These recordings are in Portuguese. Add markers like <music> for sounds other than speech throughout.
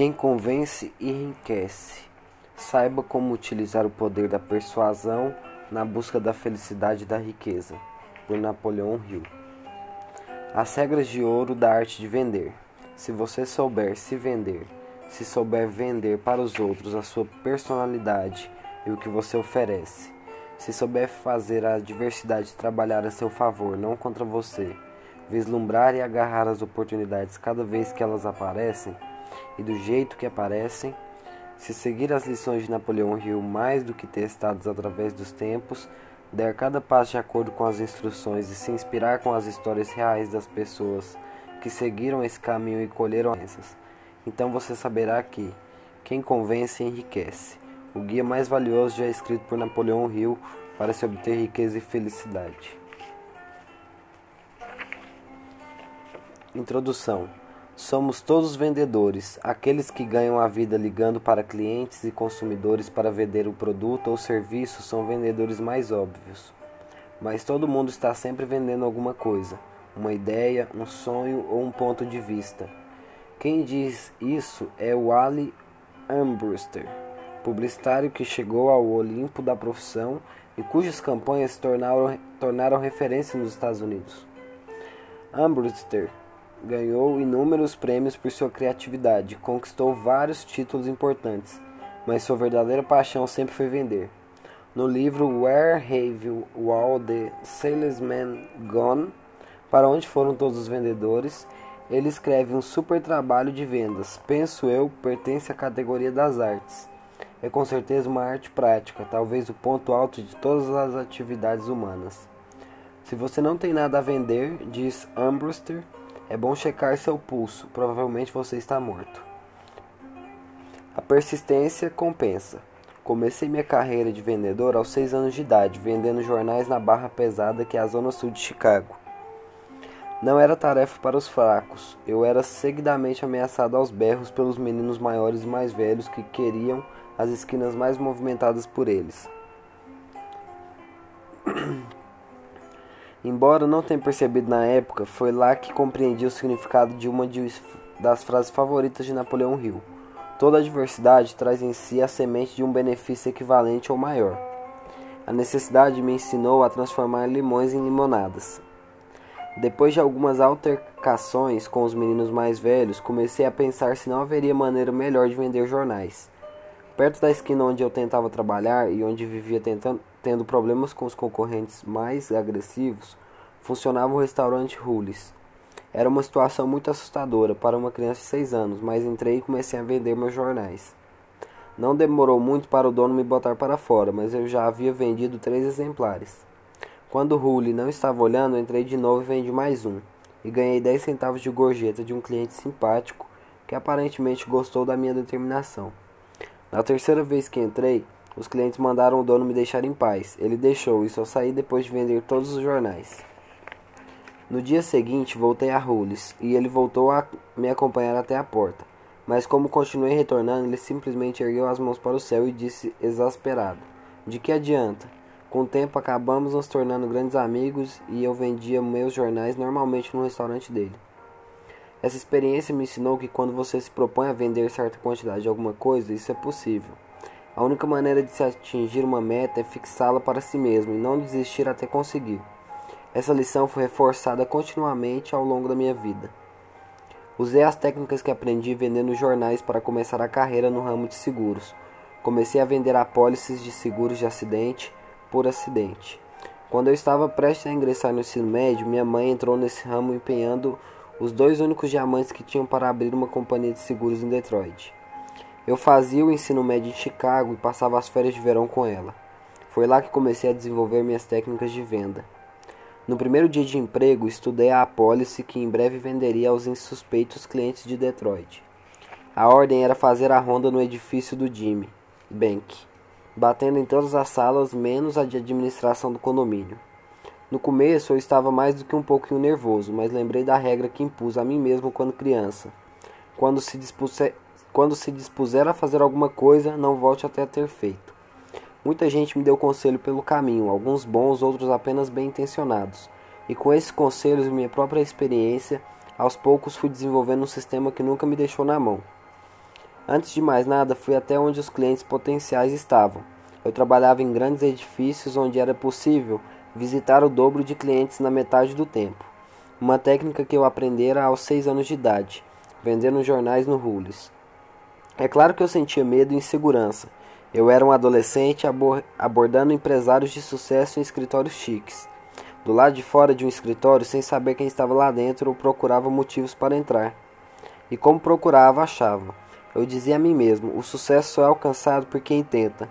Quem convence enriquece. Saiba como utilizar o poder da persuasão na busca da felicidade e da riqueza. Por Napoleão Hill. As regras de ouro da arte de vender. Se você souber se vender, se souber vender para os outros a sua personalidade e o que você oferece, se souber fazer a diversidade trabalhar a seu favor, não contra você, vislumbrar e agarrar as oportunidades cada vez que elas aparecem, e do jeito que aparecem, se seguir as lições de Napoleão Hill mais do que testadas através dos tempos, der cada passo de acordo com as instruções e se inspirar com as histórias reais das pessoas que seguiram esse caminho e colheram essas, então você saberá que quem convence enriquece. O guia mais valioso já escrito por Napoleão Hill para se obter riqueza e felicidade. Introdução Somos todos vendedores, aqueles que ganham a vida ligando para clientes e consumidores para vender o produto ou serviço são vendedores mais óbvios. Mas todo mundo está sempre vendendo alguma coisa, uma ideia, um sonho ou um ponto de vista. Quem diz isso é o Ali Armbruster, publicitário que chegou ao Olimpo da profissão e cujas campanhas tornaram, tornaram referência nos Estados Unidos. Armbruster ganhou inúmeros prêmios por sua criatividade, conquistou vários títulos importantes, mas sua verdadeira paixão sempre foi vender. No livro Where Have All the Salesmen Gone? Para onde foram todos os vendedores? Ele escreve um super trabalho de vendas. Penso eu, pertence à categoria das artes. É com certeza uma arte prática, talvez o ponto alto de todas as atividades humanas. Se você não tem nada a vender, diz Ambruster, é bom checar seu pulso, provavelmente você está morto. A persistência compensa. Comecei minha carreira de vendedor aos 6 anos de idade, vendendo jornais na Barra Pesada, que é a zona sul de Chicago. Não era tarefa para os fracos. Eu era seguidamente ameaçado aos berros pelos meninos maiores e mais velhos que queriam as esquinas mais movimentadas por eles. <clears throat> Embora não tenha percebido na época, foi lá que compreendi o significado de uma de, das frases favoritas de Napoleão Hill. Toda adversidade traz em si a semente de um benefício equivalente ou maior. A necessidade me ensinou a transformar limões em limonadas. Depois de algumas altercações com os meninos mais velhos, comecei a pensar se não haveria maneira melhor de vender jornais. Perto da esquina onde eu tentava trabalhar e onde vivia tentando, tendo problemas com os concorrentes mais agressivos, funcionava o restaurante Rules. Era uma situação muito assustadora para uma criança de 6 anos, mas entrei e comecei a vender meus jornais. Não demorou muito para o dono me botar para fora, mas eu já havia vendido três exemplares. Quando Rule não estava olhando, entrei de novo e vendi mais um, e ganhei 10 centavos de gorjeta de um cliente simpático que aparentemente gostou da minha determinação. Na terceira vez que entrei, os clientes mandaram o dono me deixar em paz. Ele deixou e só saí depois de vender todos os jornais. No dia seguinte, voltei a Rules e ele voltou a me acompanhar até a porta. Mas como continuei retornando, ele simplesmente ergueu as mãos para o céu e disse exasperado: De que adianta? Com o tempo acabamos nos tornando grandes amigos e eu vendia meus jornais normalmente no restaurante dele. Essa experiência me ensinou que quando você se propõe a vender certa quantidade de alguma coisa, isso é possível. A única maneira de se atingir uma meta é fixá-la para si mesmo e não desistir até conseguir. Essa lição foi reforçada continuamente ao longo da minha vida. Usei as técnicas que aprendi vendendo jornais para começar a carreira no ramo de seguros. Comecei a vender apólices de seguros de acidente por acidente. Quando eu estava prestes a ingressar no ensino médio, minha mãe entrou nesse ramo empenhando os dois únicos diamantes que tinham para abrir uma companhia de seguros em Detroit. Eu fazia o ensino médio em Chicago e passava as férias de verão com ela. Foi lá que comecei a desenvolver minhas técnicas de venda. No primeiro dia de emprego, estudei a apólice que em breve venderia aos insuspeitos clientes de Detroit. A ordem era fazer a ronda no edifício do Jimmy Bank, batendo em todas as salas menos a de administração do condomínio. No começo eu estava mais do que um pouquinho nervoso, mas lembrei da regra que impus a mim mesmo quando criança. Quando se dispuser quando se dispuser a fazer alguma coisa, não volte até ter feito. Muita gente me deu conselho pelo caminho, alguns bons, outros apenas bem intencionados. E com esses conselhos e minha própria experiência, aos poucos fui desenvolvendo um sistema que nunca me deixou na mão. Antes de mais nada, fui até onde os clientes potenciais estavam. Eu trabalhava em grandes edifícios onde era possível visitar o dobro de clientes na metade do tempo. Uma técnica que eu aprendera aos seis anos de idade, vendendo jornais no Rules. É claro que eu sentia medo e insegurança. Eu era um adolescente abordando empresários de sucesso em escritórios chiques. Do lado de fora de um escritório, sem saber quem estava lá dentro, eu procurava motivos para entrar. E como procurava, achava. Eu dizia a mim mesmo: o sucesso só é alcançado por quem tenta.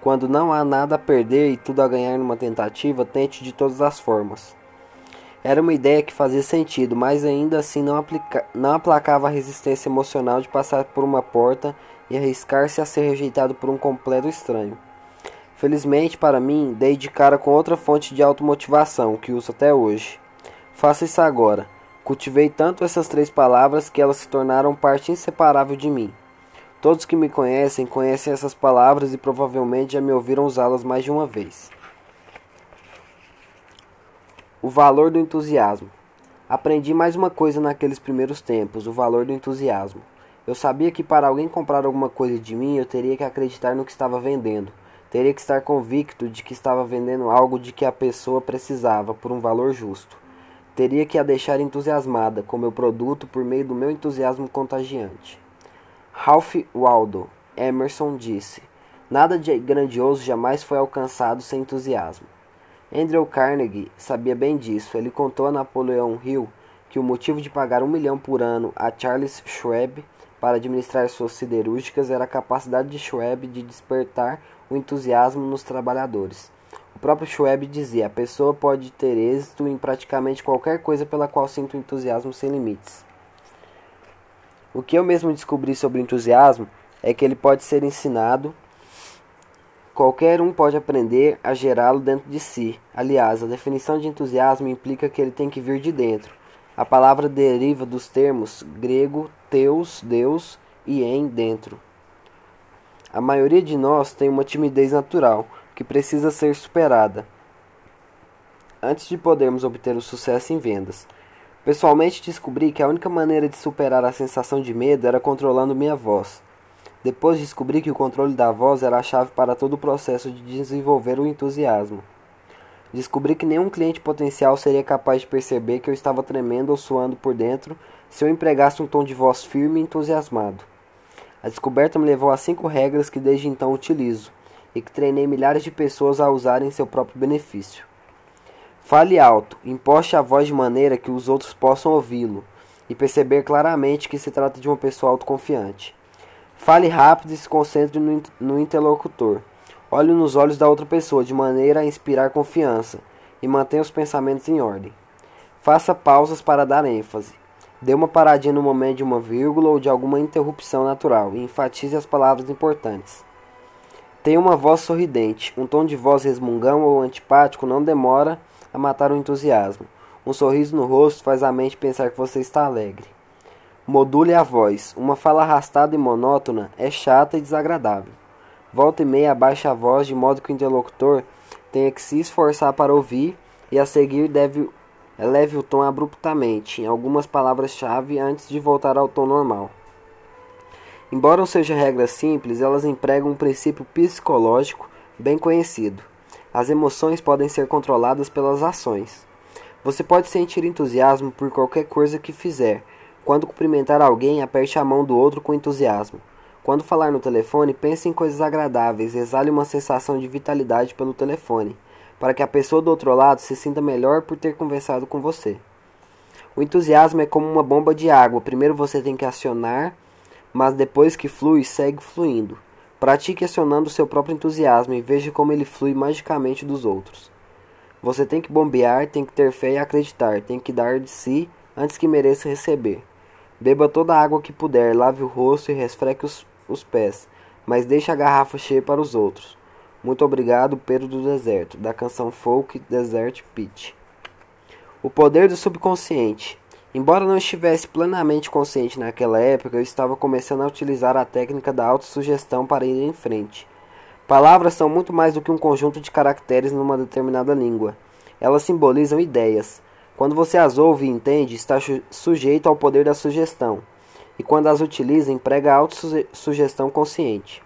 Quando não há nada a perder e tudo a ganhar numa tentativa, tente de todas as formas. Era uma ideia que fazia sentido, mas ainda assim não, aplica não aplacava a resistência emocional de passar por uma porta e arriscar-se a ser rejeitado por um completo estranho. Felizmente para mim, dei de cara com outra fonte de automotivação que uso até hoje. Faça isso agora. Cultivei tanto essas três palavras que elas se tornaram parte inseparável de mim. Todos que me conhecem conhecem essas palavras e provavelmente já me ouviram usá-las mais de uma vez. O valor do entusiasmo. Aprendi mais uma coisa naqueles primeiros tempos: o valor do entusiasmo. Eu sabia que para alguém comprar alguma coisa de mim, eu teria que acreditar no que estava vendendo. Teria que estar convicto de que estava vendendo algo de que a pessoa precisava por um valor justo. Teria que a deixar entusiasmada com meu produto por meio do meu entusiasmo contagiante. Ralph Waldo Emerson disse: Nada de grandioso jamais foi alcançado sem entusiasmo. Andrew Carnegie sabia bem disso. Ele contou a Napoleão Hill que o motivo de pagar um milhão por ano a Charles Schwab para administrar suas siderúrgicas era a capacidade de Schwab de despertar o entusiasmo nos trabalhadores. O próprio Schwab dizia: a pessoa pode ter êxito em praticamente qualquer coisa pela qual sinta o entusiasmo sem limites. O que eu mesmo descobri sobre entusiasmo é que ele pode ser ensinado Qualquer um pode aprender a gerá-lo dentro de si. Aliás, a definição de entusiasmo implica que ele tem que vir de dentro. A palavra deriva dos termos grego teus, Deus, e em, dentro. A maioria de nós tem uma timidez natural que precisa ser superada antes de podermos obter o sucesso em vendas. Pessoalmente descobri que a única maneira de superar a sensação de medo era controlando minha voz. Depois descobri que o controle da voz era a chave para todo o processo de desenvolver o entusiasmo. Descobri que nenhum cliente potencial seria capaz de perceber que eu estava tremendo ou suando por dentro se eu empregasse um tom de voz firme e entusiasmado. A descoberta me levou a cinco regras que desde então utilizo e que treinei milhares de pessoas a usarem em seu próprio benefício. Fale alto, imposte a voz de maneira que os outros possam ouvi-lo e perceber claramente que se trata de uma pessoa autoconfiante. Fale rápido e se concentre no, no interlocutor. Olhe nos olhos da outra pessoa de maneira a inspirar confiança e mantenha os pensamentos em ordem. Faça pausas para dar ênfase. Dê uma paradinha no momento de uma vírgula ou de alguma interrupção natural e enfatize as palavras importantes. Tenha uma voz sorridente. Um tom de voz resmungão ou antipático não demora a matar o entusiasmo. Um sorriso no rosto faz a mente pensar que você está alegre. Module a voz. Uma fala arrastada e monótona é chata e desagradável. Volta e meia abaixa a voz de modo que o interlocutor tenha que se esforçar para ouvir e a seguir deve eleve o tom abruptamente em algumas palavras-chave antes de voltar ao tom normal. Embora seja regras simples, elas empregam um princípio psicológico bem conhecido. As emoções podem ser controladas pelas ações. Você pode sentir entusiasmo por qualquer coisa que fizer, quando cumprimentar alguém, aperte a mão do outro com entusiasmo. Quando falar no telefone, pense em coisas agradáveis, exale uma sensação de vitalidade pelo telefone, para que a pessoa do outro lado se sinta melhor por ter conversado com você. O entusiasmo é como uma bomba de água, primeiro você tem que acionar, mas depois que flui, segue fluindo. Pratique acionando o seu próprio entusiasmo e veja como ele flui magicamente dos outros. Você tem que bombear, tem que ter fé e acreditar, tem que dar de si antes que mereça receber. Beba toda a água que puder, lave o rosto e resfreque os, os pés, mas deixe a garrafa cheia para os outros. Muito obrigado, Pedro do Deserto, da canção folk Desert Pit. O poder do subconsciente. Embora não estivesse plenamente consciente naquela época, eu estava começando a utilizar a técnica da autossugestão para ir em frente. Palavras são muito mais do que um conjunto de caracteres numa determinada língua. Elas simbolizam ideias. Quando você as ouve e entende, está sujeito ao poder da sugestão. e quando as utiliza, emprega autossugestão consciente.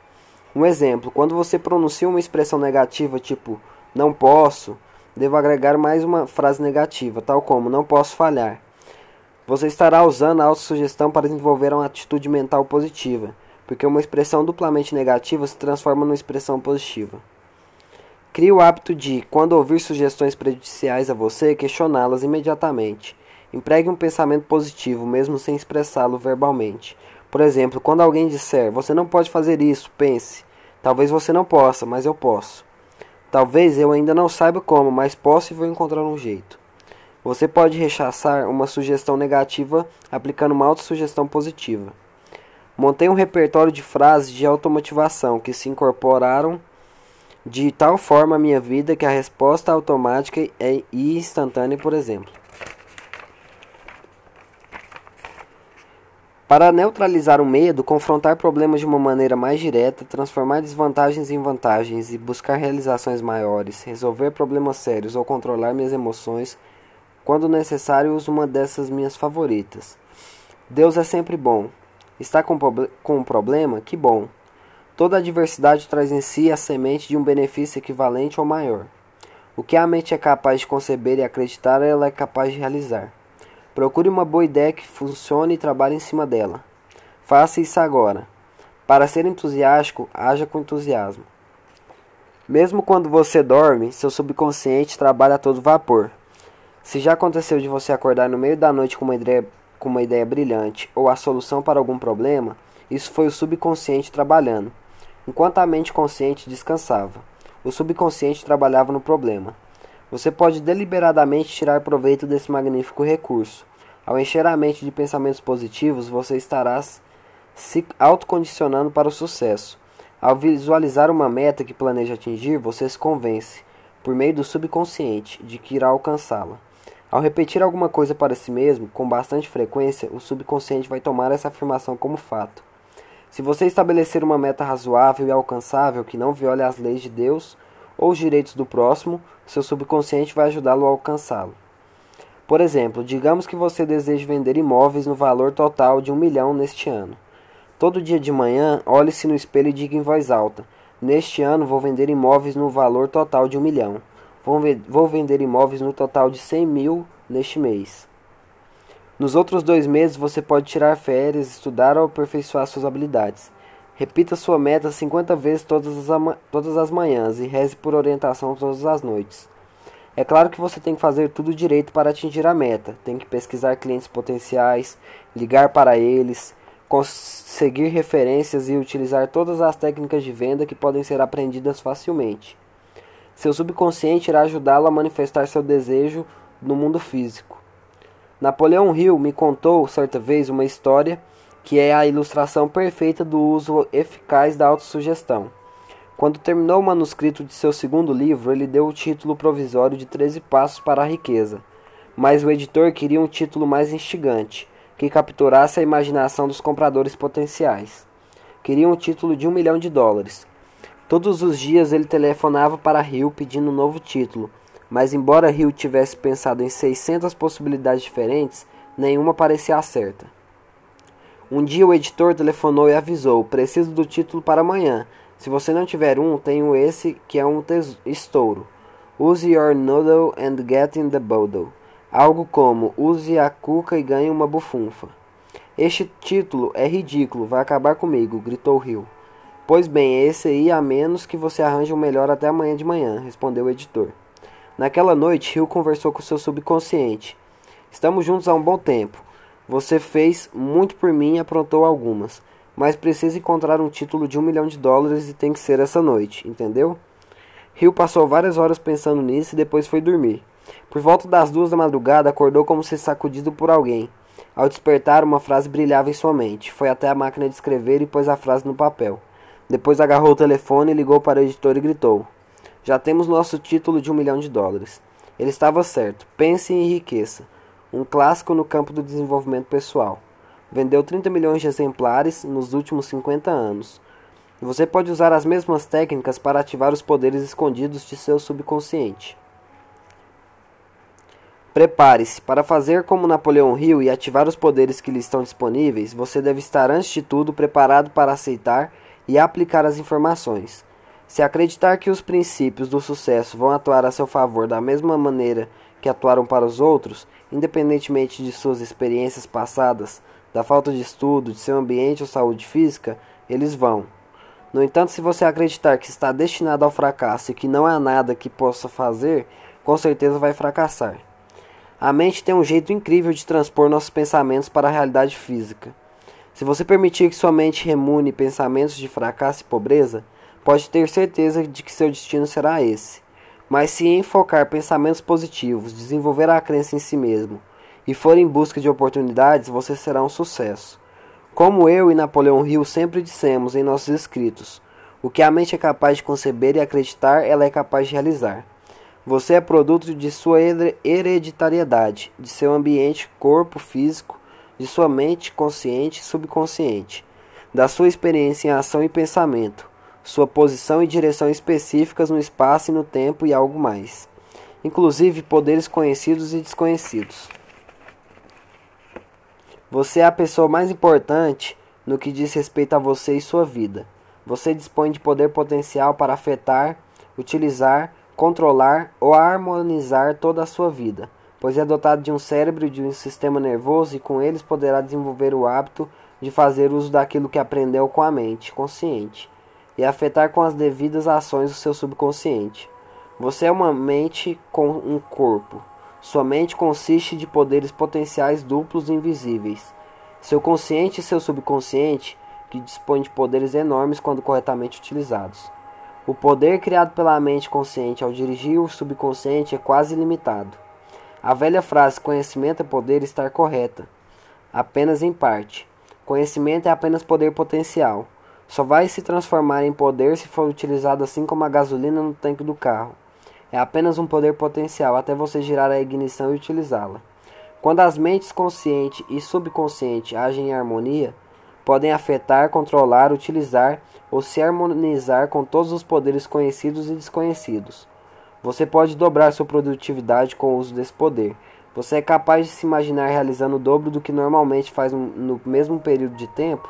Um exemplo: quando você pronuncia uma expressão negativa tipo não posso, devo agregar mais uma frase negativa, tal como não posso falhar. Você estará usando a autossugestão para desenvolver uma atitude mental positiva, porque uma expressão duplamente negativa se transforma numa expressão positiva. Crie o hábito de, quando ouvir sugestões prejudiciais a você, questioná-las imediatamente. Empregue um pensamento positivo, mesmo sem expressá-lo verbalmente. Por exemplo, quando alguém disser, você não pode fazer isso, pense, talvez você não possa, mas eu posso. Talvez eu ainda não saiba como, mas posso e vou encontrar um jeito. Você pode rechaçar uma sugestão negativa aplicando uma autossugestão positiva. Montei um repertório de frases de automotivação que se incorporaram de tal forma à minha vida que a resposta automática é instantânea, por exemplo. Para neutralizar o medo, confrontar problemas de uma maneira mais direta, transformar desvantagens em vantagens e buscar realizações maiores, resolver problemas sérios ou controlar minhas emoções, quando necessário, uso uma dessas minhas favoritas. Deus é sempre bom. Está com, com um problema? Que bom. Toda adversidade traz em si a semente de um benefício equivalente ou maior. O que a mente é capaz de conceber e acreditar, ela é capaz de realizar. Procure uma boa ideia que funcione e trabalhe em cima dela. Faça isso agora. Para ser entusiástico, haja com entusiasmo. Mesmo quando você dorme, seu subconsciente trabalha a todo vapor. Se já aconteceu de você acordar no meio da noite com uma ideia, com uma ideia brilhante ou a solução para algum problema, isso foi o subconsciente trabalhando enquanto a mente consciente descansava. O subconsciente trabalhava no problema. Você pode deliberadamente tirar proveito desse magnífico recurso. Ao encher a mente de pensamentos positivos, você estará se autocondicionando para o sucesso. Ao visualizar uma meta que planeja atingir, você se convence, por meio do subconsciente, de que irá alcançá-la. Ao repetir alguma coisa para si mesmo, com bastante frequência, o subconsciente vai tomar essa afirmação como fato. Se você estabelecer uma meta razoável e alcançável que não viole as leis de Deus ou os direitos do próximo, seu subconsciente vai ajudá-lo a alcançá-lo. Por exemplo, digamos que você deseja vender imóveis no valor total de um milhão neste ano. Todo dia de manhã, olhe-se no espelho e diga em voz alta: Neste ano vou vender imóveis no valor total de um milhão. Vou, vender imóveis no total de 100 mil neste mês. Nos outros dois meses você pode tirar férias, estudar ou aperfeiçoar suas habilidades. Repita sua meta 50 vezes todas as, todas as manhãs e reze por orientação todas as noites. É claro que você tem que fazer tudo direito para atingir a meta. Tem que pesquisar clientes potenciais, ligar para eles, conseguir referências e utilizar todas as técnicas de venda que podem ser aprendidas facilmente. Seu subconsciente irá ajudá-lo a manifestar seu desejo no mundo físico. Napoleão Hill me contou certa vez uma história que é a ilustração perfeita do uso eficaz da autossugestão. Quando terminou o manuscrito de seu segundo livro, ele deu o título provisório de 13 Passos para a Riqueza, mas o editor queria um título mais instigante, que capturasse a imaginação dos compradores potenciais. Queria um título de um milhão de dólares. Todos os dias ele telefonava para Hill pedindo um novo título, mas embora Hill tivesse pensado em 600 possibilidades diferentes, nenhuma parecia certa. Um dia o editor telefonou e avisou: Preciso do título para amanhã. Se você não tiver um, tenho esse que é um estouro. Use your noodle and get in the bottle. Algo como Use a cuca e ganhe uma bufunfa. Este título é ridículo, vai acabar comigo, gritou Hill. Pois bem, esse aí a menos que você arranje um melhor até amanhã de manhã, respondeu o editor. Naquela noite, Rio conversou com seu subconsciente. Estamos juntos há um bom tempo. Você fez muito por mim e aprontou algumas. Mas precisa encontrar um título de um milhão de dólares e tem que ser essa noite, entendeu? Rio passou várias horas pensando nisso e depois foi dormir. Por volta das duas da madrugada, acordou como se sacudido por alguém. Ao despertar, uma frase brilhava em sua mente. Foi até a máquina de escrever e pôs a frase no papel. Depois agarrou o telefone, ligou para o editor e gritou: já temos nosso título de um milhão de dólares. Ele estava certo. Pense e enriqueça. Um clássico no campo do desenvolvimento pessoal. Vendeu 30 milhões de exemplares nos últimos 50 anos. Você pode usar as mesmas técnicas para ativar os poderes escondidos de seu subconsciente. Prepare-se. Para fazer como Napoleão Hill e ativar os poderes que lhe estão disponíveis, você deve estar, antes de tudo, preparado para aceitar e aplicar as informações. Se acreditar que os princípios do sucesso vão atuar a seu favor da mesma maneira que atuaram para os outros, independentemente de suas experiências passadas, da falta de estudo, de seu ambiente ou saúde física, eles vão. No entanto, se você acreditar que está destinado ao fracasso e que não há nada que possa fazer, com certeza vai fracassar. A mente tem um jeito incrível de transpor nossos pensamentos para a realidade física. Se você permitir que sua mente remune pensamentos de fracasso e pobreza, pode ter certeza de que seu destino será esse. Mas se enfocar pensamentos positivos, desenvolver a crença em si mesmo e for em busca de oportunidades, você será um sucesso. Como eu e Napoleão Hill sempre dissemos em nossos escritos, o que a mente é capaz de conceber e acreditar, ela é capaz de realizar. Você é produto de sua hereditariedade, de seu ambiente, corpo físico, de sua mente consciente e subconsciente, da sua experiência em ação e pensamento, sua posição e direção específicas no espaço e no tempo e algo mais, inclusive poderes conhecidos e desconhecidos. Você é a pessoa mais importante no que diz respeito a você e sua vida. Você dispõe de poder potencial para afetar, utilizar, controlar ou harmonizar toda a sua vida, pois é dotado de um cérebro e de um sistema nervoso e com eles poderá desenvolver o hábito de fazer uso daquilo que aprendeu com a mente consciente e afetar com as devidas ações o seu subconsciente. Você é uma mente com um corpo. Sua mente consiste de poderes potenciais duplos e invisíveis. Seu consciente e seu subconsciente, que dispõem de poderes enormes quando corretamente utilizados. O poder criado pela mente consciente ao dirigir o subconsciente é quase ilimitado. A velha frase conhecimento é poder está correta, apenas em parte. Conhecimento é apenas poder potencial. Só vai se transformar em poder se for utilizado assim como a gasolina no tanque do carro. É apenas um poder potencial até você girar a ignição e utilizá-la. Quando as mentes consciente e subconsciente agem em harmonia, podem afetar, controlar, utilizar ou se harmonizar com todos os poderes conhecidos e desconhecidos. Você pode dobrar sua produtividade com o uso desse poder. Você é capaz de se imaginar realizando o dobro do que normalmente faz no mesmo período de tempo?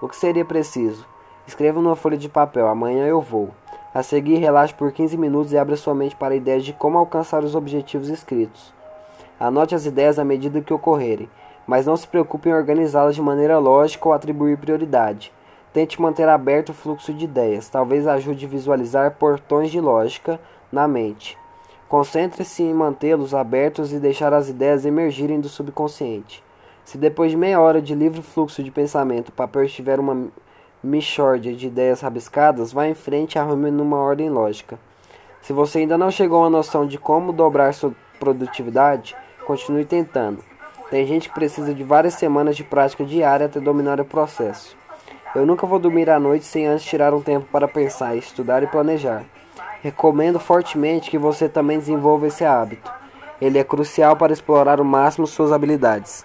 O que seria preciso? Escreva numa folha de papel: Amanhã eu vou. A seguir, relaxe por 15 minutos e abra sua mente para ideias de como alcançar os objetivos escritos. Anote as ideias à medida que ocorrerem, mas não se preocupe em organizá-las de maneira lógica ou atribuir prioridade. Tente manter aberto o fluxo de ideias, talvez ajude a visualizar portões de lógica na mente. Concentre-se em mantê-los abertos e deixar as ideias emergirem do subconsciente. Se depois de meia hora de livre fluxo de pensamento o papel estiver uma mixórdia de ideias rabiscadas, vá em frente e arrume numa ordem lógica. Se você ainda não chegou à noção de como dobrar sua produtividade, continue tentando. Tem gente que precisa de várias semanas de prática diária até dominar o processo. Eu nunca vou dormir à noite sem antes tirar um tempo para pensar, estudar e planejar. Recomendo fortemente que você também desenvolva esse hábito. Ele é crucial para explorar o máximo suas habilidades.